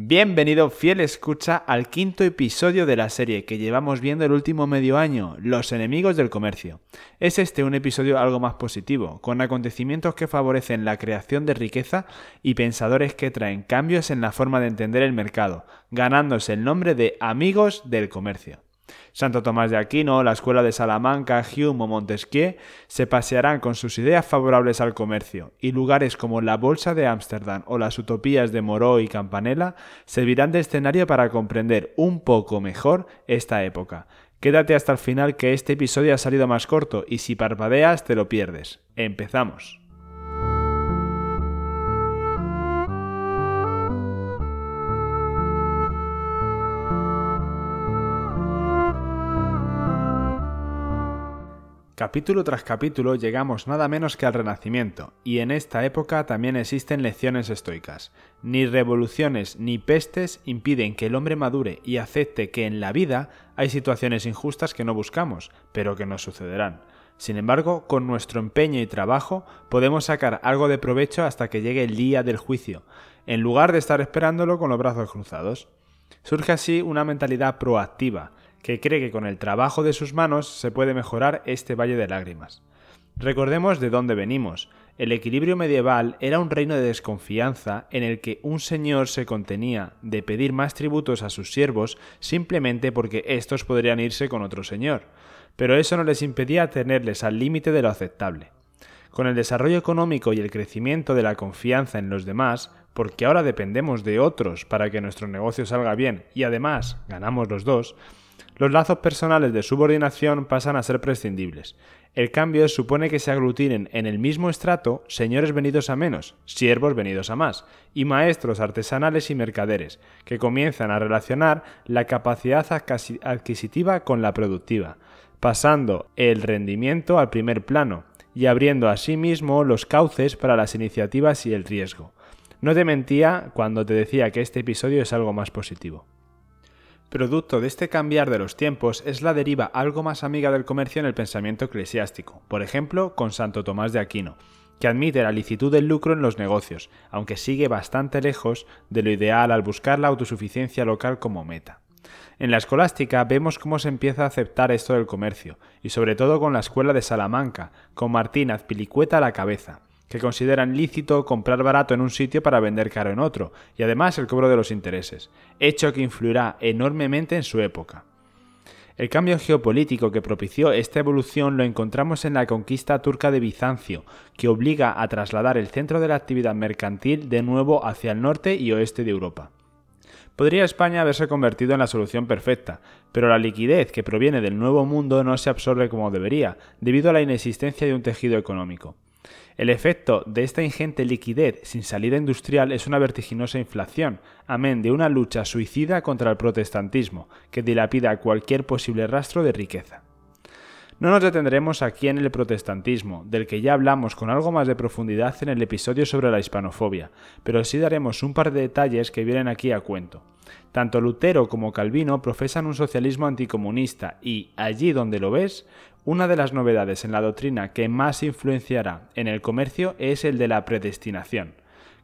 Bienvenido, fiel escucha, al quinto episodio de la serie que llevamos viendo el último medio año, Los enemigos del comercio. Es este un episodio algo más positivo, con acontecimientos que favorecen la creación de riqueza y pensadores que traen cambios en la forma de entender el mercado, ganándose el nombre de amigos del comercio. Santo Tomás de Aquino, la Escuela de Salamanca, Hume o Montesquieu se pasearán con sus ideas favorables al comercio, y lugares como la Bolsa de Ámsterdam o las utopías de Moreau y Campanella servirán de escenario para comprender un poco mejor esta época. Quédate hasta el final que este episodio ha salido más corto y si parpadeas te lo pierdes. Empezamos. Capítulo tras capítulo llegamos nada menos que al Renacimiento, y en esta época también existen lecciones estoicas. Ni revoluciones ni pestes impiden que el hombre madure y acepte que en la vida hay situaciones injustas que no buscamos, pero que nos sucederán. Sin embargo, con nuestro empeño y trabajo podemos sacar algo de provecho hasta que llegue el día del juicio, en lugar de estar esperándolo con los brazos cruzados. Surge así una mentalidad proactiva, que cree que con el trabajo de sus manos se puede mejorar este valle de lágrimas. Recordemos de dónde venimos. El equilibrio medieval era un reino de desconfianza en el que un señor se contenía de pedir más tributos a sus siervos simplemente porque éstos podrían irse con otro señor, pero eso no les impedía tenerles al límite de lo aceptable. Con el desarrollo económico y el crecimiento de la confianza en los demás, porque ahora dependemos de otros para que nuestro negocio salga bien y además ganamos los dos, los lazos personales de subordinación pasan a ser prescindibles. El cambio supone que se aglutinen en el mismo estrato señores venidos a menos, siervos venidos a más, y maestros artesanales y mercaderes, que comienzan a relacionar la capacidad adquisitiva con la productiva, pasando el rendimiento al primer plano y abriendo asimismo los cauces para las iniciativas y el riesgo. No te mentía cuando te decía que este episodio es algo más positivo. Producto de este cambiar de los tiempos es la deriva algo más amiga del comercio en el pensamiento eclesiástico, por ejemplo con Santo Tomás de Aquino, que admite la licitud del lucro en los negocios, aunque sigue bastante lejos de lo ideal al buscar la autosuficiencia local como meta. En la escolástica vemos cómo se empieza a aceptar esto del comercio, y sobre todo con la escuela de Salamanca, con Martín Azpilicueta a la cabeza, que consideran lícito comprar barato en un sitio para vender caro en otro, y además el cobro de los intereses, hecho que influirá enormemente en su época. El cambio geopolítico que propició esta evolución lo encontramos en la conquista turca de Bizancio, que obliga a trasladar el centro de la actividad mercantil de nuevo hacia el norte y oeste de Europa. Podría España haberse convertido en la solución perfecta, pero la liquidez que proviene del nuevo mundo no se absorbe como debería, debido a la inexistencia de un tejido económico. El efecto de esta ingente liquidez sin salida industrial es una vertiginosa inflación, amén de una lucha suicida contra el protestantismo, que dilapida cualquier posible rastro de riqueza. No nos detendremos aquí en el protestantismo, del que ya hablamos con algo más de profundidad en el episodio sobre la hispanofobia, pero sí daremos un par de detalles que vienen aquí a cuento. Tanto Lutero como Calvino profesan un socialismo anticomunista y, allí donde lo ves, una de las novedades en la doctrina que más influenciará en el comercio es el de la predestinación.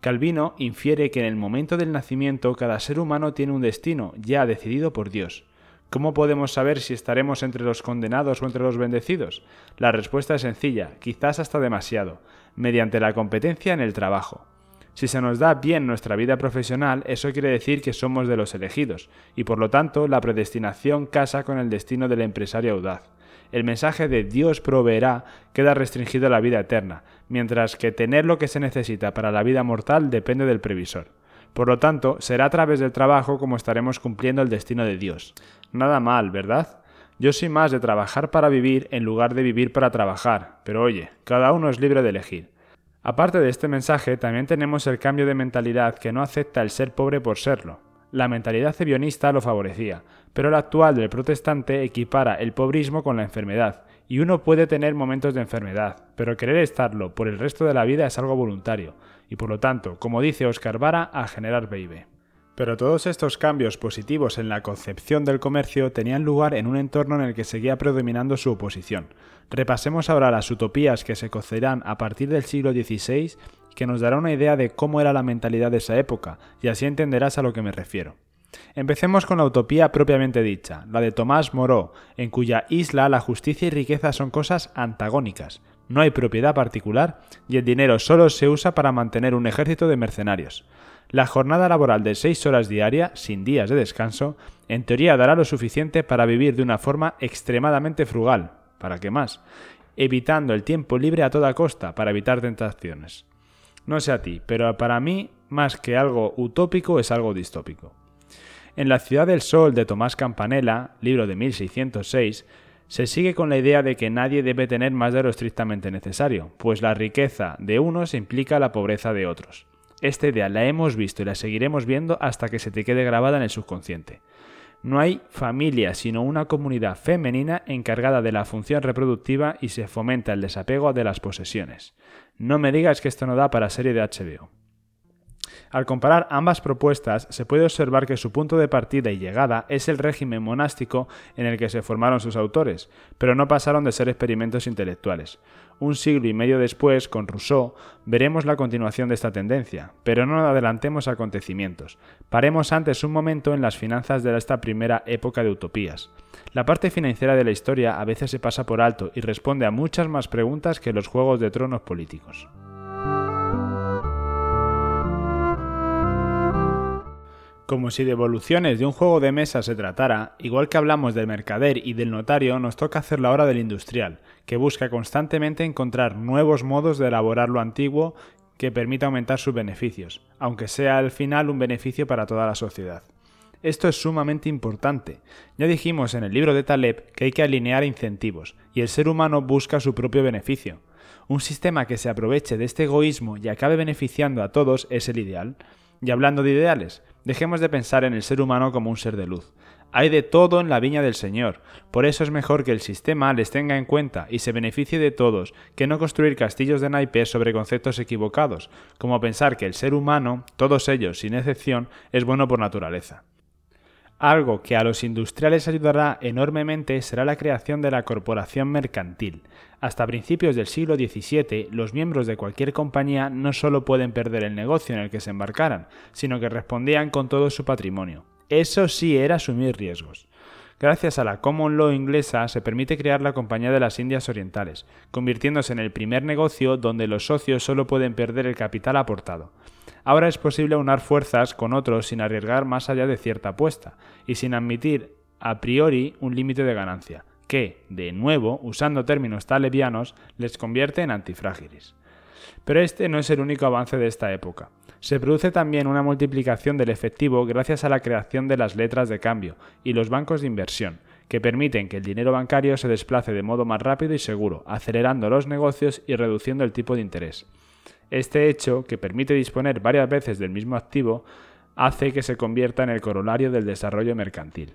Calvino infiere que en el momento del nacimiento cada ser humano tiene un destino ya decidido por Dios. ¿Cómo podemos saber si estaremos entre los condenados o entre los bendecidos? La respuesta es sencilla, quizás hasta demasiado, mediante la competencia en el trabajo. Si se nos da bien nuestra vida profesional, eso quiere decir que somos de los elegidos, y por lo tanto la predestinación casa con el destino del empresario audaz el mensaje de Dios proveerá queda restringido a la vida eterna, mientras que tener lo que se necesita para la vida mortal depende del previsor. Por lo tanto, será a través del trabajo como estaremos cumpliendo el destino de Dios. Nada mal, ¿verdad? Yo soy más de trabajar para vivir en lugar de vivir para trabajar, pero oye, cada uno es libre de elegir. Aparte de este mensaje, también tenemos el cambio de mentalidad que no acepta el ser pobre por serlo. La mentalidad cebionista lo favorecía, pero la actual del protestante equipara el pobrismo con la enfermedad, y uno puede tener momentos de enfermedad, pero querer estarlo por el resto de la vida es algo voluntario, y por lo tanto, como dice Oscar Vara, a generar PIB. Pero todos estos cambios positivos en la concepción del comercio tenían lugar en un entorno en el que seguía predominando su oposición. Repasemos ahora las utopías que se cocerán a partir del siglo XVI que nos dará una idea de cómo era la mentalidad de esa época, y así entenderás a lo que me refiero. Empecemos con la utopía propiamente dicha, la de Tomás Moreau, en cuya isla la justicia y riqueza son cosas antagónicas. No hay propiedad particular y el dinero solo se usa para mantener un ejército de mercenarios. La jornada laboral de 6 horas diarias, sin días de descanso, en teoría dará lo suficiente para vivir de una forma extremadamente frugal. ¿Para qué más? Evitando el tiempo libre a toda costa para evitar tentaciones. No sé a ti, pero para mí, más que algo utópico, es algo distópico. En La ciudad del sol de Tomás Campanella, libro de 1606, se sigue con la idea de que nadie debe tener más de lo estrictamente necesario, pues la riqueza de unos implica la pobreza de otros. Esta idea la hemos visto y la seguiremos viendo hasta que se te quede grabada en el subconsciente. No hay familia, sino una comunidad femenina encargada de la función reproductiva y se fomenta el desapego de las posesiones. No me digas que esto no da para serie de HBO. Al comparar ambas propuestas, se puede observar que su punto de partida y llegada es el régimen monástico en el que se formaron sus autores, pero no pasaron de ser experimentos intelectuales. Un siglo y medio después, con Rousseau, veremos la continuación de esta tendencia, pero no adelantemos acontecimientos. Paremos antes un momento en las finanzas de esta primera época de utopías. La parte financiera de la historia a veces se pasa por alto y responde a muchas más preguntas que los juegos de tronos políticos. Como si de evoluciones de un juego de mesa se tratara, igual que hablamos del mercader y del notario, nos toca hacer la hora del industrial, que busca constantemente encontrar nuevos modos de elaborar lo antiguo que permita aumentar sus beneficios, aunque sea al final un beneficio para toda la sociedad. Esto es sumamente importante. Ya dijimos en el libro de Taleb que hay que alinear incentivos, y el ser humano busca su propio beneficio. Un sistema que se aproveche de este egoísmo y acabe beneficiando a todos es el ideal. Y hablando de ideales, dejemos de pensar en el ser humano como un ser de luz. Hay de todo en la viña del Señor, por eso es mejor que el sistema les tenga en cuenta y se beneficie de todos, que no construir castillos de naipes sobre conceptos equivocados, como pensar que el ser humano, todos ellos sin excepción, es bueno por naturaleza. Algo que a los industriales ayudará enormemente será la creación de la corporación mercantil. Hasta principios del siglo XVII, los miembros de cualquier compañía no solo pueden perder el negocio en el que se embarcaran, sino que respondían con todo su patrimonio. Eso sí era asumir riesgos. Gracias a la Common Law inglesa se permite crear la Compañía de las Indias Orientales, convirtiéndose en el primer negocio donde los socios solo pueden perder el capital aportado. Ahora es posible unar fuerzas con otros sin arriesgar más allá de cierta apuesta y sin admitir a priori un límite de ganancia, que, de nuevo, usando términos tan levianos, les convierte en antifrágiles. Pero este no es el único avance de esta época. Se produce también una multiplicación del efectivo gracias a la creación de las letras de cambio y los bancos de inversión, que permiten que el dinero bancario se desplace de modo más rápido y seguro, acelerando los negocios y reduciendo el tipo de interés. Este hecho, que permite disponer varias veces del mismo activo, hace que se convierta en el corolario del desarrollo mercantil.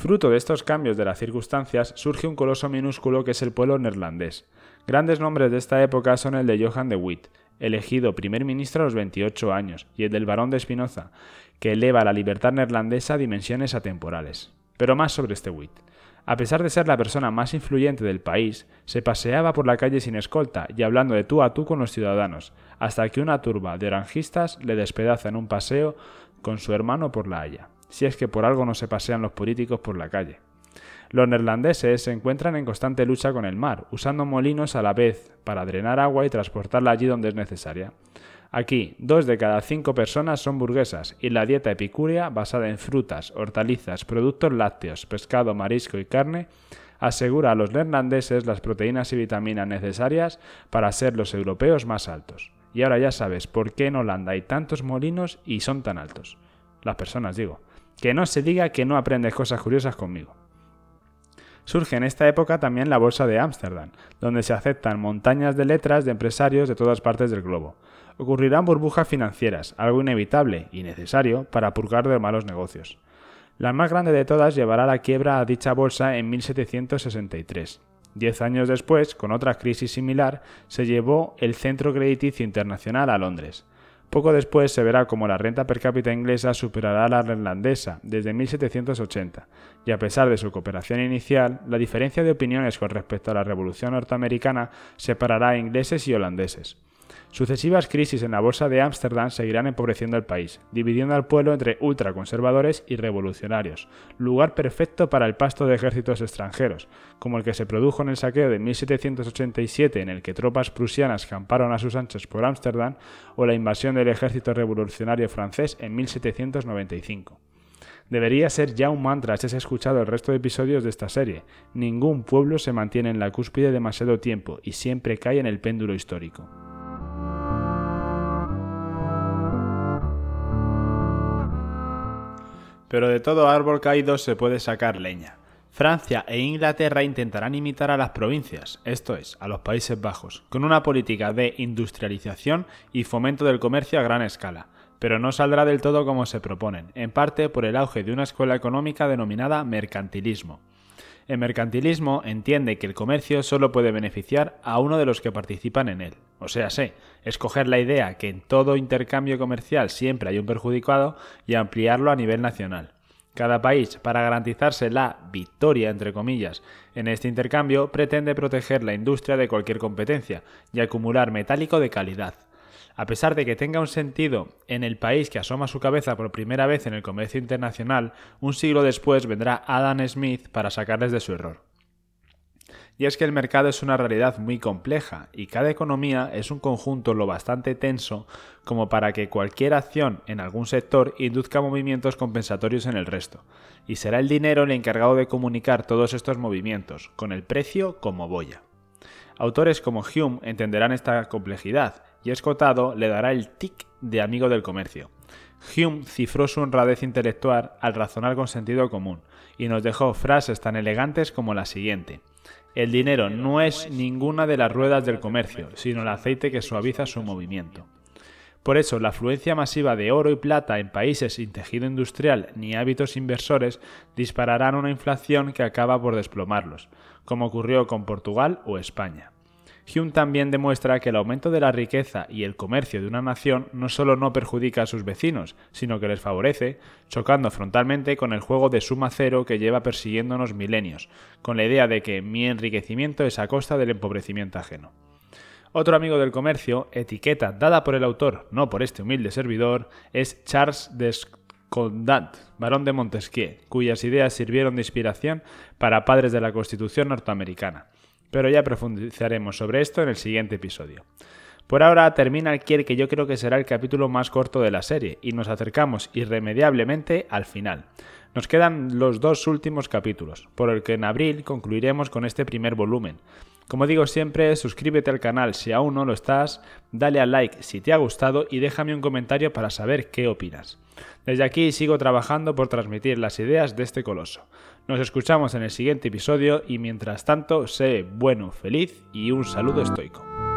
Fruto de estos cambios de las circunstancias surge un coloso minúsculo que es el pueblo neerlandés. Grandes nombres de esta época son el de Johan de Witt, elegido primer ministro a los 28 años, y el del barón de Espinoza, que eleva la libertad neerlandesa a dimensiones atemporales. Pero más sobre este Witt. A pesar de ser la persona más influyente del país, se paseaba por la calle sin escolta y hablando de tú a tú con los ciudadanos, hasta que una turba de oranjistas le despedaza en un paseo con su hermano por la Haya, si es que por algo no se pasean los políticos por la calle. Los neerlandeses se encuentran en constante lucha con el mar, usando molinos a la vez para drenar agua y transportarla allí donde es necesaria. Aquí, dos de cada cinco personas son burguesas y la dieta epicúrea, basada en frutas, hortalizas, productos lácteos, pescado, marisco y carne, asegura a los neerlandeses las proteínas y vitaminas necesarias para ser los europeos más altos. Y ahora ya sabes por qué en Holanda hay tantos molinos y son tan altos. Las personas, digo. Que no se diga que no aprendes cosas curiosas conmigo. Surge en esta época también la Bolsa de Ámsterdam, donde se aceptan montañas de letras de empresarios de todas partes del globo ocurrirán burbujas financieras, algo inevitable y necesario para purgar de malos negocios. La más grande de todas llevará la quiebra a dicha bolsa en 1763. Diez años después, con otra crisis similar, se llevó el Centro Crediticio Internacional a Londres. Poco después se verá como la renta per cápita inglesa superará la irlandesa desde 1780, y a pesar de su cooperación inicial, la diferencia de opiniones con respecto a la Revolución norteamericana separará a ingleses y holandeses. Sucesivas crisis en la bolsa de Ámsterdam seguirán empobreciendo el país, dividiendo al pueblo entre ultraconservadores y revolucionarios, lugar perfecto para el pasto de ejércitos extranjeros, como el que se produjo en el saqueo de 1787 en el que tropas prusianas camparon a sus anchas por Ámsterdam, o la invasión del ejército revolucionario francés en 1795. Debería ser ya un mantra si has escuchado el resto de episodios de esta serie. Ningún pueblo se mantiene en la cúspide demasiado tiempo y siempre cae en el péndulo histórico. Pero de todo árbol caído se puede sacar leña. Francia e Inglaterra intentarán imitar a las provincias, esto es, a los Países Bajos, con una política de industrialización y fomento del comercio a gran escala, pero no saldrá del todo como se proponen, en parte por el auge de una escuela económica denominada mercantilismo. El mercantilismo entiende que el comercio solo puede beneficiar a uno de los que participan en él. O sea, escoger la idea que en todo intercambio comercial siempre hay un perjudicado y ampliarlo a nivel nacional. Cada país, para garantizarse la victoria, entre comillas, en este intercambio, pretende proteger la industria de cualquier competencia y acumular metálico de calidad a pesar de que tenga un sentido en el país que asoma su cabeza por primera vez en el comercio internacional, un siglo después vendrá Adam Smith para sacarles de su error. Y es que el mercado es una realidad muy compleja y cada economía es un conjunto lo bastante tenso como para que cualquier acción en algún sector induzca movimientos compensatorios en el resto. Y será el dinero el encargado de comunicar todos estos movimientos, con el precio como boya. Autores como Hume entenderán esta complejidad y Escotado le dará el tic de amigo del comercio. Hume cifró su honradez intelectual al razonar con sentido común y nos dejó frases tan elegantes como la siguiente. El dinero no es ninguna de las ruedas del comercio, sino el aceite que suaviza su movimiento. Por eso, la afluencia masiva de oro y plata en países sin tejido industrial ni hábitos inversores dispararán una inflación que acaba por desplomarlos, como ocurrió con Portugal o España. Hume también demuestra que el aumento de la riqueza y el comercio de una nación no solo no perjudica a sus vecinos, sino que les favorece, chocando frontalmente con el juego de suma cero que lleva persiguiéndonos milenios, con la idea de que mi enriquecimiento es a costa del empobrecimiento ajeno. Otro amigo del comercio, etiqueta dada por el autor, no por este humilde servidor, es Charles Descondat, barón de Montesquieu, cuyas ideas sirvieron de inspiración para padres de la Constitución norteamericana pero ya profundizaremos sobre esto en el siguiente episodio. Por ahora termina el que yo creo que será el capítulo más corto de la serie y nos acercamos irremediablemente al final. Nos quedan los dos últimos capítulos, por el que en abril concluiremos con este primer volumen. Como digo siempre, suscríbete al canal si aún no lo estás, dale al like si te ha gustado y déjame un comentario para saber qué opinas. Desde aquí sigo trabajando por transmitir las ideas de este coloso. Nos escuchamos en el siguiente episodio y mientras tanto, sé bueno, feliz y un saludo estoico.